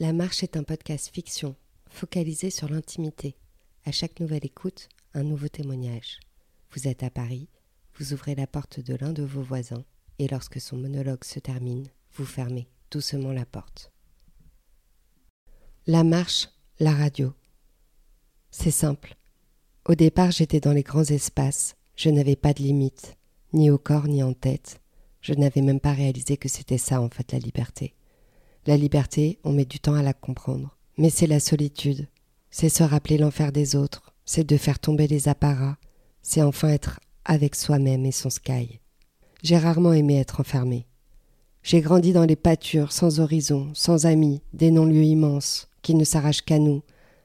La Marche est un podcast fiction, focalisé sur l'intimité. À chaque nouvelle écoute, un nouveau témoignage. Vous êtes à Paris, vous ouvrez la porte de l'un de vos voisins, et lorsque son monologue se termine, vous fermez doucement la porte. La marche, la radio. C'est simple. Au départ, j'étais dans les grands espaces, je n'avais pas de limite, ni au corps ni en tête. Je n'avais même pas réalisé que c'était ça en fait la liberté. La liberté, on met du temps à la comprendre. Mais c'est la solitude. C'est se rappeler l'enfer des autres. C'est de faire tomber les apparats. C'est enfin être avec soi-même et son sky. J'ai rarement aimé être enfermé. J'ai grandi dans les pâtures, sans horizon, sans amis, des non-lieux immenses, qui ne s'arrachent qu'à nous.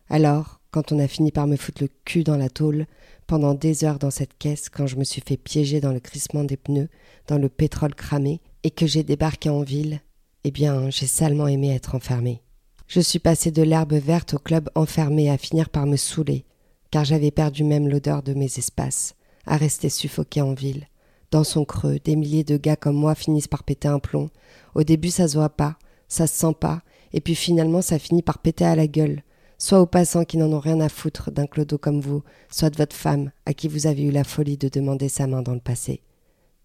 Alors, quand on a fini par me foutre le cul dans la tôle, pendant des heures dans cette caisse, quand je me suis fait piéger dans le crissement des pneus, dans le pétrole cramé, et que j'ai débarqué en ville, eh bien, j'ai salement aimé être enfermé. Je suis passé de l'herbe verte au club enfermé à finir par me saouler, car j'avais perdu même l'odeur de mes espaces, à rester suffoqué en ville. Dans son creux, des milliers de gars comme moi finissent par péter un plomb. Au début, ça se voit pas, ça se sent pas, et puis finalement, ça finit par péter à la gueule. Soit aux passants qui n'en ont rien à foutre d'un clodo comme vous, soit de votre femme, à qui vous avez eu la folie de demander sa main dans le passé.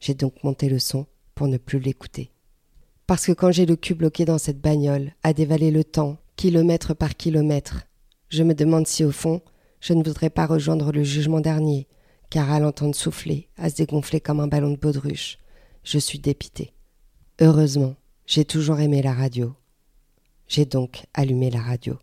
J'ai donc monté le son pour ne plus l'écouter. Parce que quand j'ai le cul bloqué dans cette bagnole, à dévaler le temps, kilomètre par kilomètre, je me demande si au fond, je ne voudrais pas rejoindre le jugement dernier, car à l'entendre souffler, à se dégonfler comme un ballon de baudruche, je suis dépité. Heureusement, j'ai toujours aimé la radio. J'ai donc allumé la radio.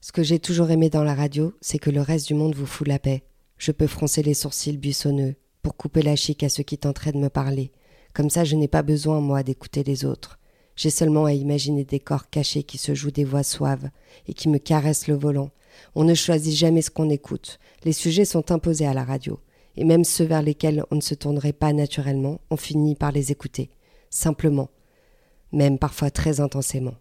Ce que j'ai toujours aimé dans la radio, c'est que le reste du monde vous fout la paix. Je peux froncer les sourcils buissonneux pour couper la chic à ceux qui tenteraient de me parler, comme ça, je n'ai pas besoin, moi, d'écouter les autres. J'ai seulement à imaginer des corps cachés qui se jouent des voix suaves et qui me caressent le volant. On ne choisit jamais ce qu'on écoute. Les sujets sont imposés à la radio. Et même ceux vers lesquels on ne se tournerait pas naturellement, on finit par les écouter. Simplement. Même parfois très intensément.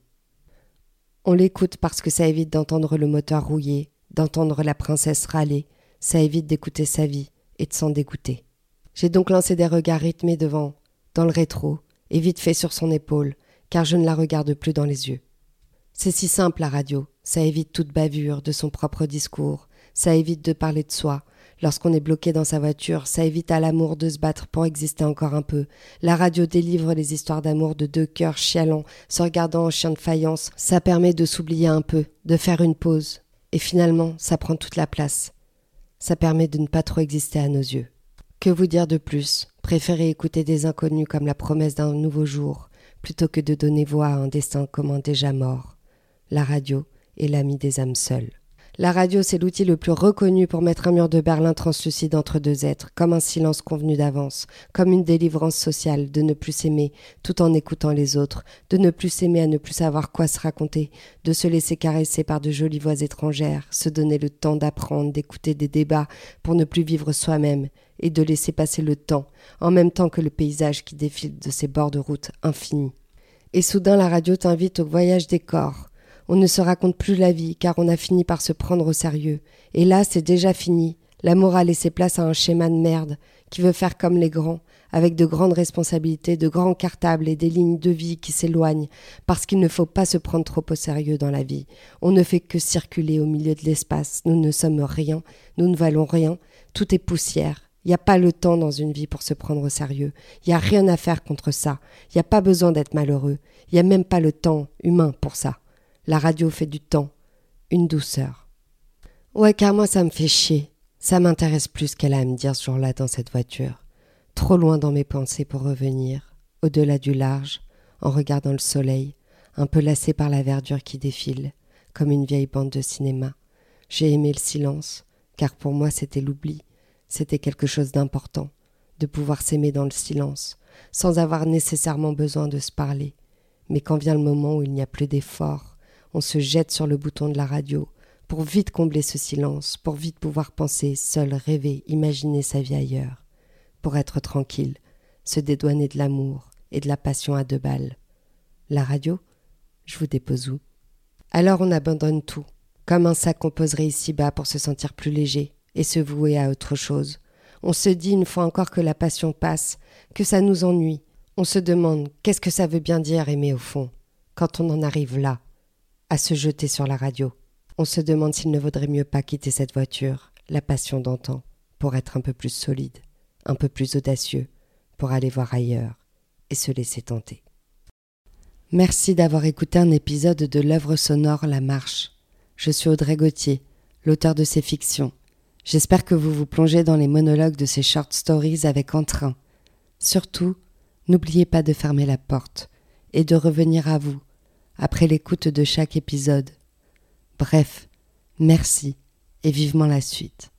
On l'écoute parce que ça évite d'entendre le moteur rouiller, d'entendre la princesse râler, ça évite d'écouter sa vie et de s'en dégoûter. J'ai donc lancé des regards rythmés devant dans le rétro, et vite fait sur son épaule, car je ne la regarde plus dans les yeux. C'est si simple la radio, ça évite toute bavure de son propre discours, ça évite de parler de soi. Lorsqu'on est bloqué dans sa voiture, ça évite à l'amour de se battre pour exister encore un peu. La radio délivre les histoires d'amour de deux cœurs chialants, se regardant en chien de faïence. Ça permet de s'oublier un peu, de faire une pause. Et finalement, ça prend toute la place. Ça permet de ne pas trop exister à nos yeux. Que vous dire de plus? Préférez écouter des inconnus comme la promesse d'un nouveau jour, plutôt que de donner voix à un destin commun déjà mort. La radio est l'ami des âmes seules. La radio, c'est l'outil le plus reconnu pour mettre un mur de Berlin translucide entre deux êtres, comme un silence convenu d'avance, comme une délivrance sociale de ne plus s'aimer tout en écoutant les autres, de ne plus s'aimer à ne plus savoir quoi se raconter, de se laisser caresser par de jolies voix étrangères, se donner le temps d'apprendre, d'écouter des débats pour ne plus vivre soi-même, et de laisser passer le temps, en même temps que le paysage qui défile de ces bords de route infinis. Et soudain la radio t'invite au voyage des corps, on ne se raconte plus la vie, car on a fini par se prendre au sérieux. Et là, c'est déjà fini. La morale laissé place à un schéma de merde, qui veut faire comme les grands, avec de grandes responsabilités, de grands cartables et des lignes de vie qui s'éloignent, parce qu'il ne faut pas se prendre trop au sérieux dans la vie. On ne fait que circuler au milieu de l'espace. Nous ne sommes rien, nous ne valons rien, tout est poussière. Il n'y a pas le temps dans une vie pour se prendre au sérieux. Il n'y a rien à faire contre ça. Il n'y a pas besoin d'être malheureux. Il n'y a même pas le temps humain pour ça. La radio fait du temps, une douceur. Ouais, car moi ça me fait chier. Ça m'intéresse plus qu'elle a à me dire ce jour-là dans cette voiture. Trop loin dans mes pensées pour revenir, au-delà du large, en regardant le soleil, un peu lassé par la verdure qui défile, comme une vieille bande de cinéma. J'ai aimé le silence, car pour moi c'était l'oubli, c'était quelque chose d'important, de pouvoir s'aimer dans le silence, sans avoir nécessairement besoin de se parler. Mais quand vient le moment où il n'y a plus d'effort, on se jette sur le bouton de la radio, pour vite combler ce silence, pour vite pouvoir penser, seul, rêver, imaginer sa vie ailleurs, pour être tranquille, se dédouaner de l'amour et de la passion à deux balles. La radio Je vous dépose où? Alors on abandonne tout, comme un sac qu'on poserait ici-bas pour se sentir plus léger et se vouer à autre chose. On se dit une fois encore que la passion passe, que ça nous ennuie. On se demande qu'est-ce que ça veut bien dire aimer au fond, quand on en arrive là, à se jeter sur la radio. On se demande s'il ne vaudrait mieux pas quitter cette voiture, la passion d'antan, pour être un peu plus solide, un peu plus audacieux, pour aller voir ailleurs et se laisser tenter. Merci d'avoir écouté un épisode de l'œuvre sonore La Marche. Je suis Audrey Gauthier, l'auteur de ces fictions. J'espère que vous vous plongez dans les monologues de ces short stories avec entrain. Surtout, n'oubliez pas de fermer la porte et de revenir à vous après l'écoute de chaque épisode. Bref, merci et vivement la suite.